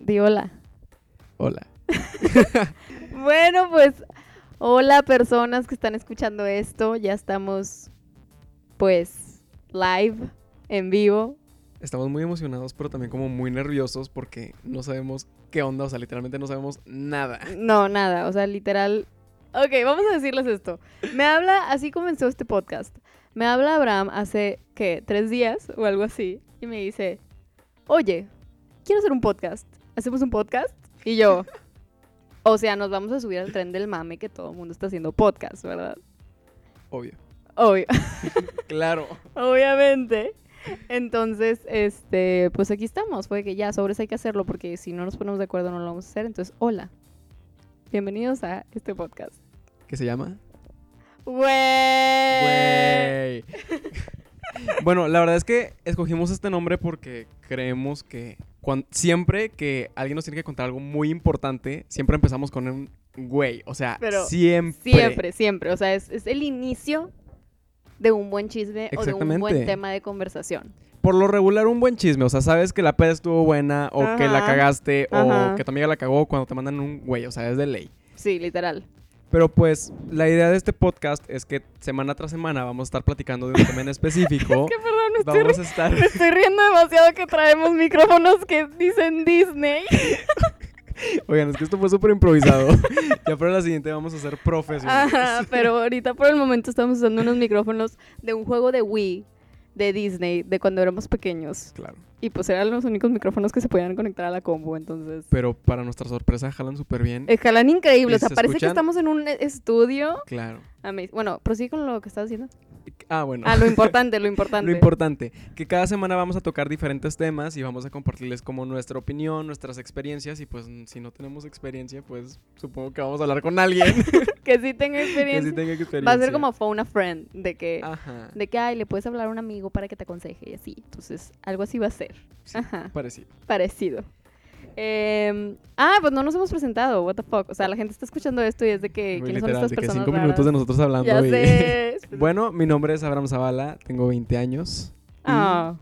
Di hola. Hola. Bueno, pues hola personas que están escuchando esto. Ya estamos pues live, en vivo. Estamos muy emocionados, pero también como muy nerviosos porque no sabemos qué onda, o sea, literalmente no sabemos nada. No, nada, o sea, literal. Ok, vamos a decirles esto. Me habla, así comenzó este podcast. Me habla Abraham hace, ¿qué? ¿Tres días o algo así? Y me dice, oye, quiero hacer un podcast. ¿Hacemos un podcast? Y yo, o sea, nos vamos a subir al tren del mame que todo el mundo está haciendo podcast, ¿verdad? Obvio. Obvio. Claro. Obviamente. Entonces, este, pues aquí estamos. Fue que ya, sobres hay que hacerlo porque si no nos ponemos de acuerdo no lo vamos a hacer. Entonces, hola. Bienvenidos a este podcast. ¿Qué se llama? ¡Güey! Güey. bueno, la verdad es que escogimos este nombre porque creemos que cuan- siempre que alguien nos tiene que contar algo muy importante, siempre empezamos con un güey. O sea, Pero siempre. Siempre, siempre. O sea, es, es el inicio de un buen chisme o de un buen tema de conversación. Por lo regular, un buen chisme. O sea, sabes que la peda estuvo buena o que la cagaste Ajá. o que tu amiga la cagó cuando te mandan un güey. O sea, es de ley. Sí, literal. Pero pues la idea de este podcast es que semana tras semana vamos a estar platicando de un tema en específico. Que perdón, me estoy, vamos a estar... me estoy riendo demasiado que traemos micrófonos que dicen Disney. Oigan, es que esto fue súper improvisado. ya para la siguiente vamos a ser profesionales. Ajá, pero ahorita por el momento estamos usando unos micrófonos de un juego de Wii de Disney de cuando éramos pequeños. Claro. Y pues eran los únicos micrófonos que se podían conectar a la combo, entonces... Pero para nuestra sorpresa jalan súper bien. Eh, Jalan increíble, ¿Y o sea, se parece que estamos en un estudio. Claro. Amazing. Bueno, prosigue con lo que estás diciendo. Ah, bueno. Ah, lo importante, lo importante. Lo importante, que cada semana vamos a tocar diferentes temas y vamos a compartirles como nuestra opinión, nuestras experiencias y pues si no tenemos experiencia, pues supongo que vamos a hablar con alguien que sí tenga que experiencia. sí tenga experiencia. Va a ser como phone a friend, de que... Ajá. De que, ay, le puedes hablar a un amigo para que te aconseje y así. Entonces, algo así va a ser. Sí, Ajá. Parecido. Parecido. Em, ah, pues no nos hemos presentado, what the fuck. O sea, la gente está escuchando esto y es de que, Muy ¿quiénes son estas de que personas cinco minutos de raras? nosotros hablando Ya y- sé. Bueno, mi nombre es Abraham Zavala, tengo 20 años. Ah.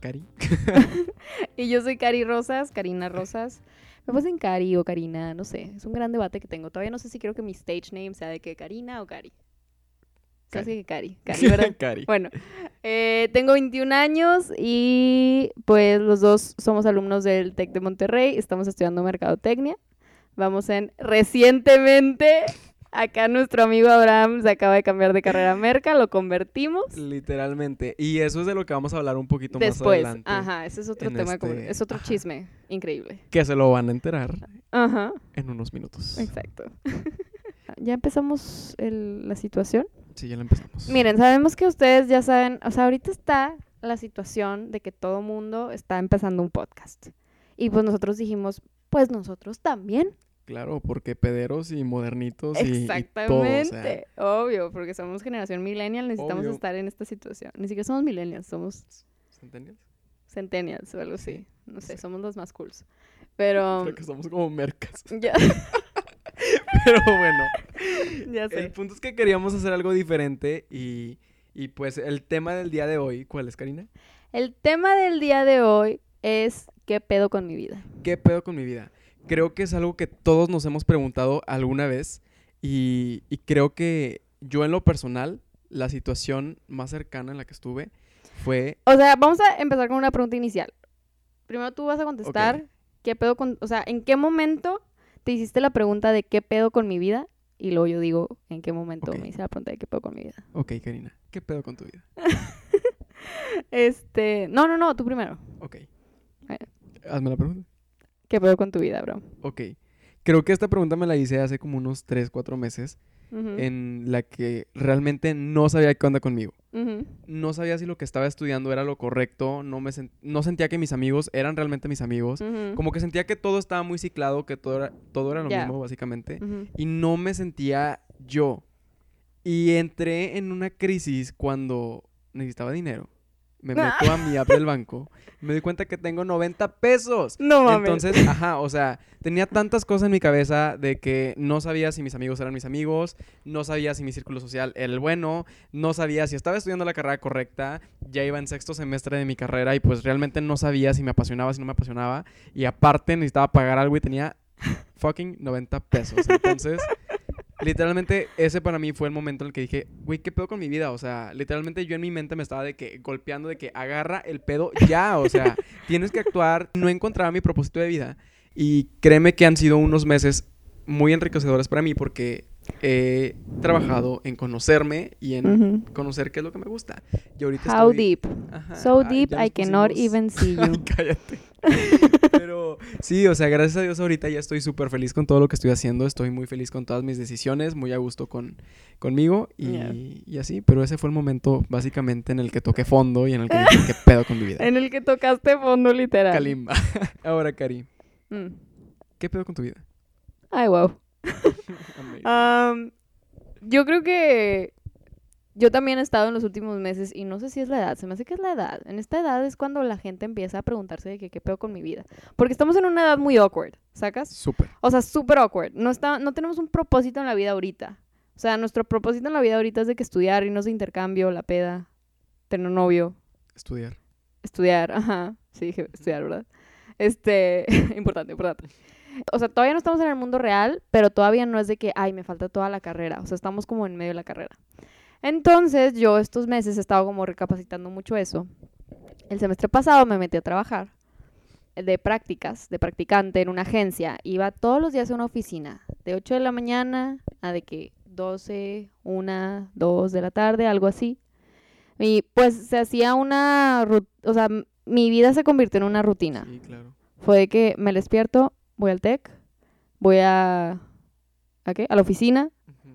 Cari. Y yo soy Cari Rosas, Karina Rosas. Me pasen Cari o Karina, no sé. Es un gran debate que tengo. Todavía no sé si quiero que mi stage name sea de que Karina o Cari. Hace que Cari. Cari, ¿verdad? Cari. Bueno, eh, tengo 21 años y pues los dos somos alumnos del TEC de Monterrey, estamos estudiando Mercadotecnia. Vamos en recientemente, acá nuestro amigo Abraham se acaba de cambiar de carrera a Merca, lo convertimos. Literalmente. Y eso es de lo que vamos a hablar un poquito más Después, adelante. ajá, ese es otro tema, este- es otro ajá. chisme increíble. Que se lo van a enterar Ajá, en unos minutos. exacto. ya empezamos el- la situación. Sí, ya lo empezamos. Miren, sabemos que ustedes ya saben, o sea, ahorita está la situación de que todo mundo está empezando un podcast. Y pues nosotros dijimos, pues nosotros también. Claro, porque pederos y modernitos y, y todo, o sea, Exactamente. Obvio, porque somos generación millennial, necesitamos Obvio. estar en esta situación. Ni siquiera somos millennials, somos ¿Centennials? centennials o algo así. Sí, No sé, sí. somos los más cools. Pero Creo que somos como mercas. ya, Pero bueno, ya el sé. punto es que queríamos hacer algo diferente y, y pues el tema del día de hoy, ¿cuál es, Karina? El tema del día de hoy es ¿qué pedo con mi vida? ¿Qué pedo con mi vida? Creo que es algo que todos nos hemos preguntado alguna vez y, y creo que yo en lo personal, la situación más cercana en la que estuve fue... O sea, vamos a empezar con una pregunta inicial. Primero tú vas a contestar qué pedo con, o sea, ¿en qué momento te hiciste la pregunta de qué pedo con mi vida? Y luego yo digo, ¿en qué momento me hice la pregunta de qué pedo con mi vida? Ok, Karina, ¿qué pedo con tu vida? Este, no, no, no, tú primero. Ok. Bueno. Hazme la pregunta. ¿Qué pedo con tu vida, bro? Ok. Creo que esta pregunta me la hice hace como unos 3, 4 meses En la que realmente no sabía qué onda conmigo. No sabía si lo que estaba estudiando era lo correcto, no, me no sentía que mis amigos eran realmente mis amigos. Como que sentía que todo estaba muy ciclado, que todo era, todo era lo mismo, básicamente. Y no me sentía yo. Y entré en una crisis cuando necesitaba dinero. Me meto a mi app del banco, me doy cuenta que tengo 90 pesos. No mames. Entonces, ajá, o sea, tenía tantas cosas en mi cabeza de que no sabía si mis amigos eran mis amigos, no sabía si mi círculo social era el bueno, no sabía si estaba estudiando la carrera correcta, ya iba en sexto semestre de mi carrera y pues realmente no sabía si me apasionaba, si no me apasionaba. Y aparte necesitaba pagar algo y tenía fucking 90 pesos. Entonces, literalmente ese para mí fue el momento en el que dije, güey, ¿qué pedo con mi vida? O sea, literalmente yo en mi mente me estaba de que golpeando de que agarra el pedo ya, o sea, tienes que actuar. No encontraba mi propósito de vida y créeme que han sido unos meses muy enriquecedores para mí porque he trabajado en conocerme y en conocer qué es lo que me gusta. Y ahorita How estoy- deep. Ajá, So ay, deep I cannot even see Ay, you. cállate. Pero sí, o sea, gracias a Dios ahorita ya estoy súper feliz con todo lo que estoy haciendo. Estoy muy feliz con todas mis decisiones, muy a gusto con, conmigo y, Yeah. y así. Pero ese fue el momento básicamente en el que toqué fondo y en el que dije, ¿qué pedo con mi vida? En el que tocaste fondo literal. Kalimba. Ahora, Cari, Mm. ¿qué pedo con tu vida? Ay, wow. Yo creo que yo también he estado en los últimos meses y no sé si es la edad, se me hace que es la edad. En esta edad es cuando la gente empieza a preguntarse de que qué pedo con mi vida. Porque estamos en una edad muy awkward, ¿sacas? Súper. O sea, súper awkward. No, está, no tenemos un propósito en la vida ahorita. O sea, nuestro propósito en la vida ahorita es de que estudiar, irnos de intercambio, la peda, tener un novio, Estudiar. estudiar, ajá, sí dije estudiar, ¿verdad? Este, importante, importante. O sea, todavía no estamos en el mundo real, pero todavía no es de que, ay, me falta toda la carrera. O sea, estamos como en medio de la carrera. Entonces, yo estos meses he estado como recapacitando mucho eso. El semestre pasado me metí a trabajar de prácticas, de practicante en una agencia. Iba todos los días a una oficina, de 8 de la mañana a de que 12, 1, 2 de la tarde, algo así. Y pues se hacía una, o sea, mi vida se convirtió en una rutina. Sí, claro. Fue de que me despierto, voy al TEC, voy a, ¿a qué? A la oficina.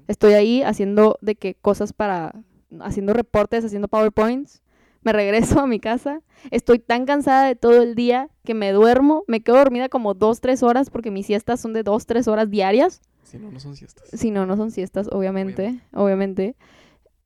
Estoy ahí haciendo de que cosas para, haciendo reportes, haciendo PowerPoints, me regreso a mi casa, estoy tan cansada de todo el día que me duermo, me quedo dormida como dos, tres horas porque mis siestas son de dos, tres horas diarias. Si no, no son siestas. Si no, no son siestas, obviamente, obviamente.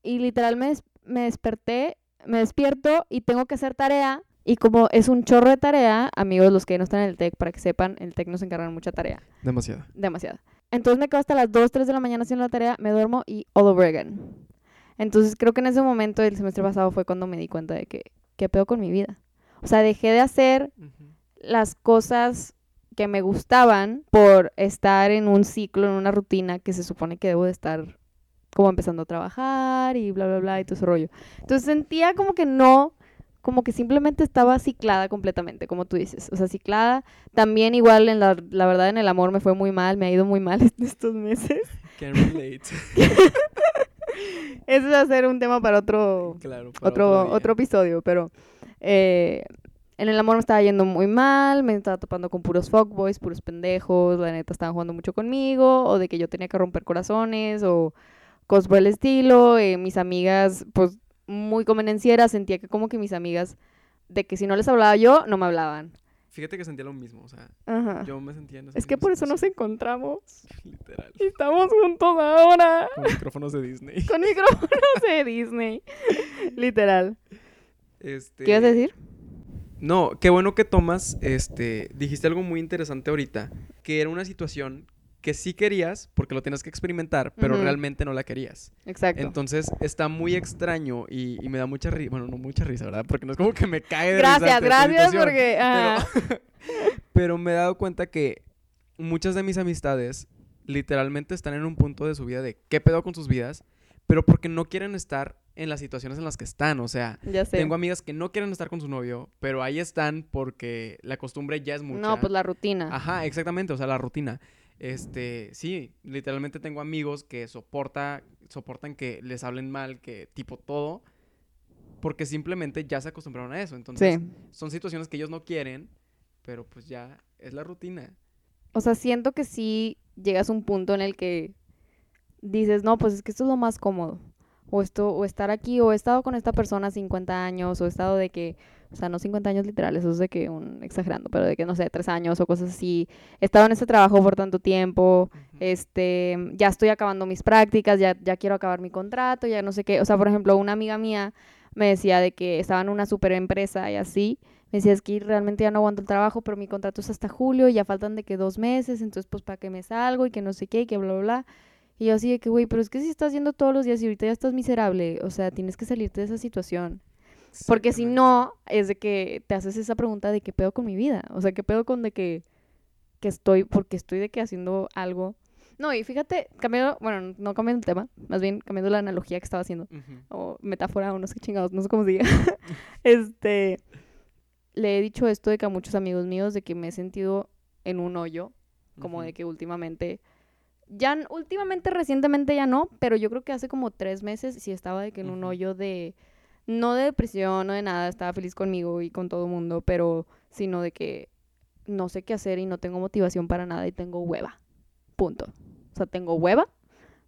Y literal me, des- me desperté, me despierto y tengo que hacer tarea. Y como es un chorro de tarea, amigos, los que no están en el TEC, para que sepan, el TEC nos encargan mucha tarea, Demasiado. demasiada. Entonces me quedo hasta las 2, 3 de la mañana haciendo la tarea, me duermo y all over again. Entonces creo que en ese momento del semestre pasado fue cuando me di cuenta de que, ¿qué pedo con mi vida? O sea, dejé de hacer las cosas que me gustaban por estar en un ciclo, en una rutina que se supone que debo de estar como empezando a trabajar y bla, bla, bla y todo ese rollo. Entonces sentía como que no, como que simplemente estaba ciclada completamente, como tú dices. O sea, ciclada. También igual, en la, la verdad, en el amor me fue muy mal, me ha ido muy mal estos meses. Can relate. Ese va a ser un tema para otro, claro. para otro, otro episodio, pero eh, en el amor me estaba yendo muy mal, me estaba topando con puros fuckboys, puros pendejos, la neta estaban jugando mucho conmigo, o de que yo tenía que romper corazones, o cosas por el estilo, eh, mis amigas, pues muy convenencieras, sentía que como que mis amigas, de que si no les hablaba yo, no me hablaban. Fíjate que sentía lo mismo, o sea, Ajá. yo me sentía en Es que por eso nos encontramos Literal. y estamos juntos ahora. Con micrófonos de Disney. Con micrófonos de Disney. Literal. Este... ¿Qué ibas a decir? No, qué bueno que tomas, este, dijiste algo muy interesante ahorita, que era una situación que sí querías porque lo tienes que experimentar, pero realmente no la querías. Exacto. Entonces está muy extraño y, y me da mucha risa, bueno, no mucha risa, ¿verdad? Porque no es como que me cae de risa Gracias, esta gracias situación, porque... Pero me he dado cuenta que muchas de mis amistades literalmente están en un punto de su vida de qué pedo con sus vidas, pero porque no quieren estar en las situaciones en las que están, o sea, Ya sé. tengo amigas que no quieren estar con su novio, pero ahí están porque la costumbre ya es mucha. No, pues la rutina. Ajá, exactamente, o sea, la rutina. Este, sí, literalmente tengo amigos que soporta, soportan que les hablen mal, que tipo todo, porque simplemente ya se acostumbraron a eso. Entonces, Sí. son situaciones que ellos no quieren, pero pues ya es la rutina. O sea, siento que sí llegas a un punto en el que dices, no, pues es que esto es lo más cómodo. O esto, o estar aquí, o he estado con esta persona 50 años, o he estado de que, o sea, no 50 años literales, eso es de que un exagerando, pero de que, no sé, tres años o cosas así. He estado en este trabajo por tanto tiempo, este, ya estoy acabando mis prácticas, ya, ya quiero acabar mi contrato, ya no sé qué. O sea, por ejemplo, una amiga mía me decía de que estaba en una super empresa y así. Me decía, es que realmente ya no aguanto el trabajo, pero mi contrato es hasta julio y ya faltan de que dos meses, entonces pues para que me salgo y que no sé qué y que bla, bla, bla. Y yo así de que, güey, pero es que si estás haciendo todos los días y ahorita ya estás miserable, o sea, tienes que salirte de esa situación. Porque si no, es de que te haces esa pregunta de qué pedo con mi vida. O sea, qué pedo con de que, que estoy, porque estoy de que haciendo algo. No, y fíjate, cambiando, bueno, no cambiando el tema, más bien cambiando la analogía que estaba haciendo, o metáfora, o no sé qué chingados, no sé cómo se diga. este, le he dicho esto de que a muchos amigos míos, de que me he sentido en un hoyo, como de que últimamente, ya, últimamente, recientemente ya no, pero yo creo que hace como tres meses sí estaba de que en un hoyo de, no de depresión, no de nada, estaba feliz conmigo y con todo el mundo, pero sino de que no sé qué hacer y no tengo motivación para nada y tengo hueva. Punto. O sea, tengo hueva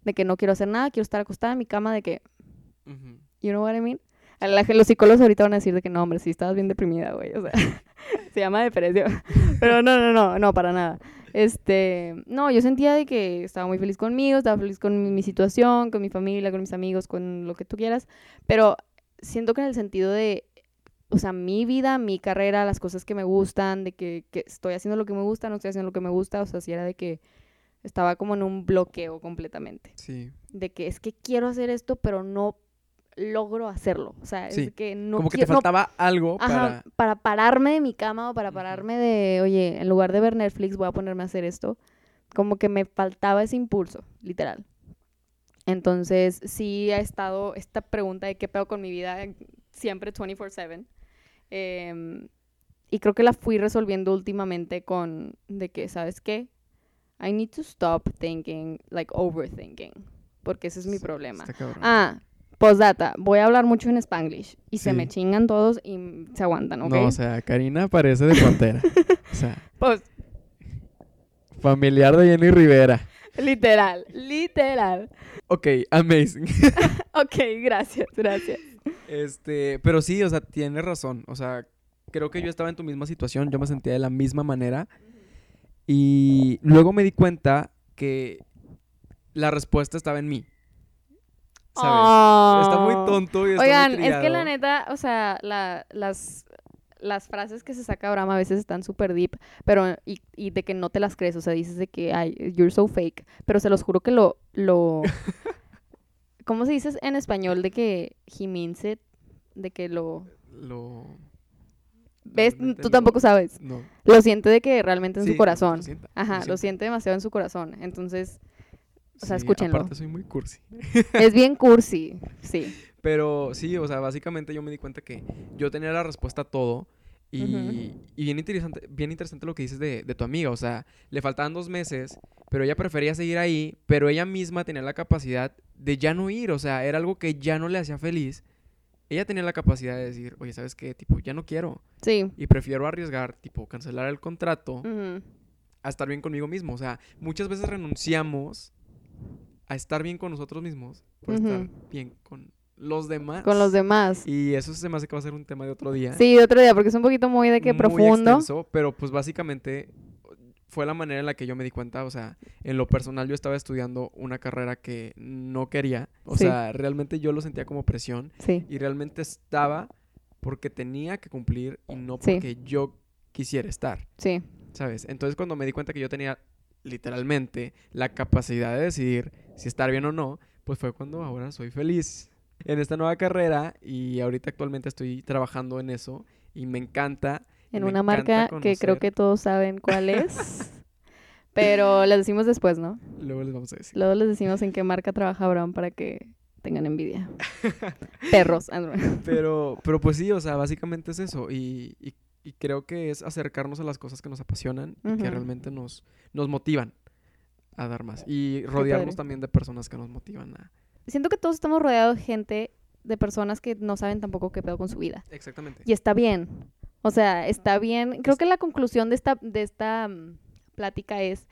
de que no quiero hacer nada, quiero estar acostada en mi cama de que, Ujú. you know what I mean? A la los psicólogos ahorita van a decir de que no, hombre, sí estabas bien deprimida, güey. O sea, se llama depresión. Pero no, no, no, no, para nada. Este, no, yo sentía de que estaba muy feliz conmigo, estaba feliz con mi, mi situación, con mi familia, con mis amigos, con lo que tú quieras. Pero siento que en el sentido de, o sea, mi vida, mi carrera, las cosas que me gustan, de que, que estoy haciendo lo que me gusta, no estoy haciendo lo que me gusta, o sea, si era de que estaba como en un bloqueo completamente Sí. de que es que quiero hacer esto, pero no logro hacerlo. O sea, Sí, es que no Como que te no- faltaba algo ajá, para... para pararme de mi cama o para pararme de, oye, en lugar de ver Netflix voy a ponerme a hacer esto. Como que me faltaba ese impulso, literal. Entonces, sí ha estado esta pregunta de qué pedo con mi vida siempre 24/7. Em, y creo que la fui resolviendo últimamente con de que, ¿sabes qué? I need to stop thinking, like overthinking. Porque ese es mi Sí, problema. Ah, postdata. Voy a hablar mucho en Spanglish. Y se me chingan todos y se aguantan, ¿ok? No, o sea, Karina parece de frontera. o sea, Pues, familiar de Jenny Rivera. Literal, literal. Ok, amazing. Ok, gracias, gracias. Este, pero sí, o sea, tienes razón. O sea, creo que yo estaba en tu misma situación, yo me sentía de la misma manera. Y luego me di cuenta que la respuesta estaba en mí. ¿Sabes? Está muy Oh. tonto y está Oigan, muy es que la neta, o sea, la- las, las frases que se saca Abraham a veces están súper deep, pero, y, y de que no te las crees, o sea, dices de que, ay, you're so fake, pero se los juro que lo, lo, ¿cómo se dice en español? De que he means it, de que lo, Lo... ¿ves? realmente Tú lo- tampoco sabes, No. lo siente de que realmente en Sí, su corazón, lo sienta, ajá, lo siente demasiado en su corazón, entonces, o sea, Sí, escúchenlo. Aparte soy muy cursi. es bien cursi, sí, Pero sí, o sea, básicamente yo me di cuenta que yo tenía la respuesta a todo. Y, bien, interesante, bien interesante lo que dices de, de tu amiga. O sea, le faltaban dos meses, pero ella prefería seguir ahí, pero ella misma tenía la capacidad de ya no ir. O sea, era algo que ya no le hacía feliz. Ella tenía la capacidad de decir, oye, ¿sabes qué? Tipo, ya no quiero. sí, Y prefiero arriesgar, tipo, cancelar el contrato a estar bien conmigo mismo. O sea, muchas veces renunciamos a estar bien con nosotros mismos por estar bien con los demás. con los demás. Y eso se me hace que va a ser un tema de otro día. Sí, otro día, porque es un poquito muy de que muy profundo. extenso, pero pues básicamente fue la manera en la que yo me di cuenta, o sea, en lo personal yo estaba estudiando una carrera que no quería, o Sí. sea, realmente yo lo sentía como presión Sí, y realmente estaba porque tenía que cumplir y no Sí. porque yo quisiera estar, sí, ¿sabes? Entonces cuando me di cuenta que yo tenía literalmente la capacidad de decidir si estar bien o no, pues fue cuando ahora soy feliz en esta nueva carrera y ahorita actualmente estoy trabajando en eso y me encanta. en me una encanta marca que creo que todos saben cuál es. pero les decimos después, ¿no? Luego les vamos a decir. Luego les decimos en qué marca trabaja Abraham para que tengan envidia. Perros. ah. Pero, pero pues sí, o sea, básicamente es eso. Y, y- y creo que es acercarnos a las cosas que nos apasionan y que realmente nos, nos motivan a dar más. Y rodearnos también de personas que nos motivan a... Siento que todos estamos rodeados de gente, de personas que no saben tampoco qué pedo con su vida. Exactamente. Y está bien. O sea, está bien. Creo que la conclusión de esta, de esta mm, plática es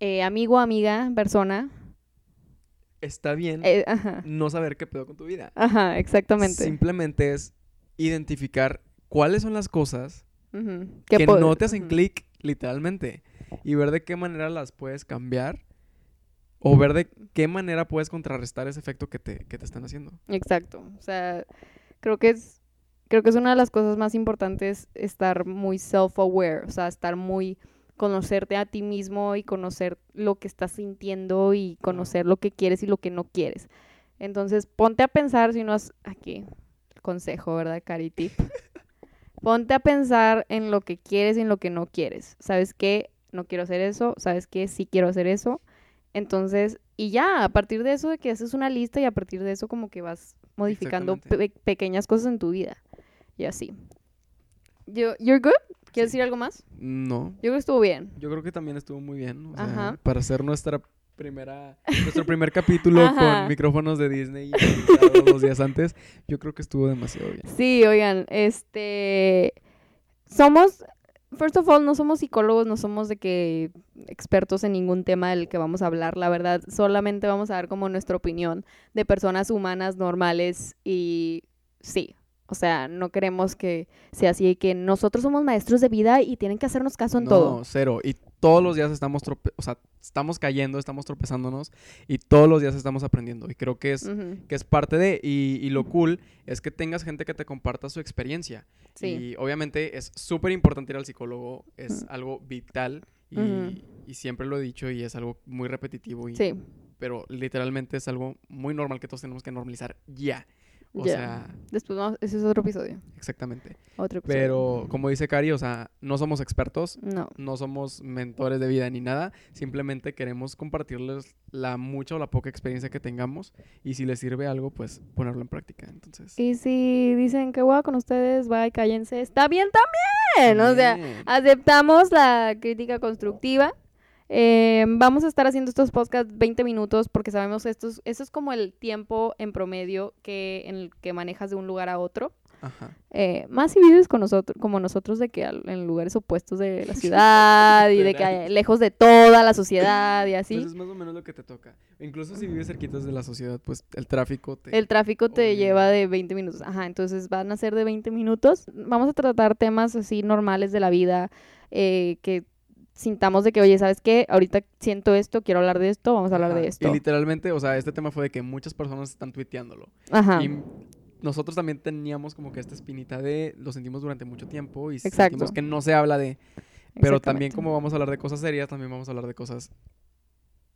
eh, amigo, amiga, persona. Está bien eh, ajá. no saber qué pedo con tu vida. Ajá, exactamente. Simplemente es identificar cuáles son las cosas que no te hacen clic, literalmente. Y ver de qué manera las puedes cambiar o ver de qué manera puedes contrarrestar ese efecto que te, que te están haciendo. Exacto. O sea, creo que es, creo que es una de las cosas más importantes estar muy self-aware, o sea, estar muy conocerte a ti mismo y conocer lo que estás sintiendo y conocer lo que quieres y lo que no quieres. Entonces, ponte a pensar si no has aquí consejo, ¿verdad, Cari Tip? ponte a pensar en lo que quieres y en lo que no quieres. ¿Sabes qué? No quiero hacer eso, ¿sabes qué? Sí quiero hacer eso. Entonces, y ya, a partir de eso de que haces una lista y a partir de eso como que vas modificando pe- pequeñas cosas en tu vida. Y así. Yo, ¿You're good? ¿Quieres decir algo más? No, Yo creo que estuvo bien. yo creo que también estuvo muy bien. O sea, Ajá. para hacer nuestra primera, nuestro primer capítulo Ajá. con micrófonos de Disney y dos días antes, yo creo que estuvo demasiado bien. Sí, oigan, este... Somos... First of all, no somos psicólogos, no somos de que expertos en ningún tema del que vamos a hablar, la verdad, solamente vamos a dar como nuestra opinión de personas humanas normales y sí, o sea, no queremos que sea así, que nosotros somos maestros de vida y tienen que hacernos caso en no, todo. cero. Y todos los días estamos trope o sea, estamos cayendo, estamos tropezándonos y todos los días estamos aprendiendo. Y creo que es, que es parte de, y, y lo cool es que tengas gente que te comparta su experiencia. Sí. Y obviamente es súper importante ir al psicólogo, es algo vital y, y siempre lo he dicho y es algo muy repetitivo. Y, Sí, Pero literalmente es algo muy normal que todos tenemos que normalizar ya. O sea, después vamos, ese es otro episodio, exactamente. otro episodio. Pero como dice Cari, o sea, no somos expertos, No, no somos mentores de vida ni nada, simplemente queremos compartirles la mucha o la poca experiencia que tengamos. Y si les sirve algo, pues ponerlo en práctica. Entonces, y si dicen que voy con ustedes, bye, cállense, está bien también, o sea... Aceptamos la crítica constructiva. Eh, vamos a estar haciendo estos podcasts 20 minutos porque sabemos esto es, eso es como el tiempo en promedio que en el que manejas de un lugar a otro. Ajá. Eh, más si vives con nosotros, como nosotros, de que en lugares opuestos de la ciudad y de que lejos de toda la sociedad y así. Pues es más o menos lo que te toca. Incluso si vives cerquitas de la sociedad, pues el tráfico te... El tráfico te lleva de 20 minutos. Ajá, entonces van a ser de 20 minutos. Vamos a tratar temas así normales de la vida, eh, que sintamos de que, oye, ¿sabes qué? Ahorita siento esto, quiero hablar de esto, vamos a hablar Ajá. de esto. Y literalmente, o sea, este tema fue de que muchas personas están tuiteándolo. Ajá. Y nosotros también teníamos como que esta espinita de lo sentimos durante mucho tiempo y Exacto. sentimos que no se habla de... Pero también como vamos a hablar de cosas serias, también vamos a hablar de cosas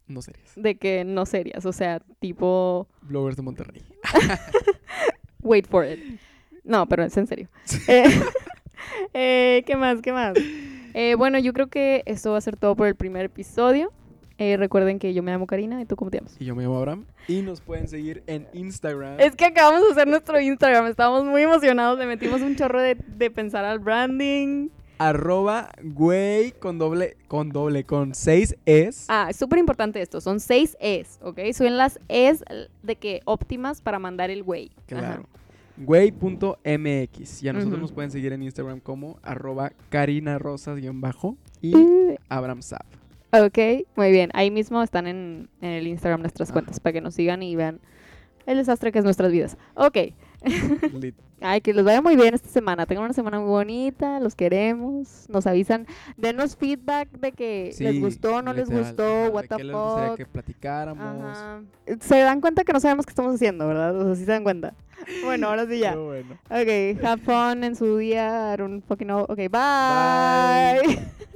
no serias. De que no serias, o sea, tipo, Bloggers de Monterrey. wait for it. No, pero es en serio. Eh, eh, ¿Qué más? ¿Qué más? Eh, bueno, yo creo que esto va a ser todo por el primer episodio. Eh, recuerden que yo me llamo Karina y tú cómo te llamas. Y yo me llamo Abraham. Y nos pueden seguir en Instagram. Es que acabamos de hacer nuestro Instagram, estábamos muy emocionados, le metimos un chorro de, de pensar al branding. Arroba güey con doble, con doble, con seis es. Ah, es súper importante esto, son seis Es, ¿ok? Son las Es de que óptimas para mandar el güey. Claro. Güey.mx. Y a nosotros nos pueden seguir en Instagram como arroba Karina Rosas-bajo y Ajá. Abraham Zap. Ok, muy bien. Ahí mismo están en, en el Instagram nuestras Ah. cuentas para que nos sigan y vean el desastre que es nuestras vidas. Ok. Lit. Ay, que les vaya muy bien esta semana. Tengan una semana muy bonita, los queremos. Nos avisan, denos feedback de que les gustó, no les gustó, what the qué les gustaría fuck. que platicáramos. Ajá. Se dan cuenta que no sabemos qué estamos haciendo, ¿verdad? O sea, sí se dan cuenta. Bueno, ahora sí ya. Bueno. Ok, have fun en su día. I don't fucking know. Ok, bye. Bye.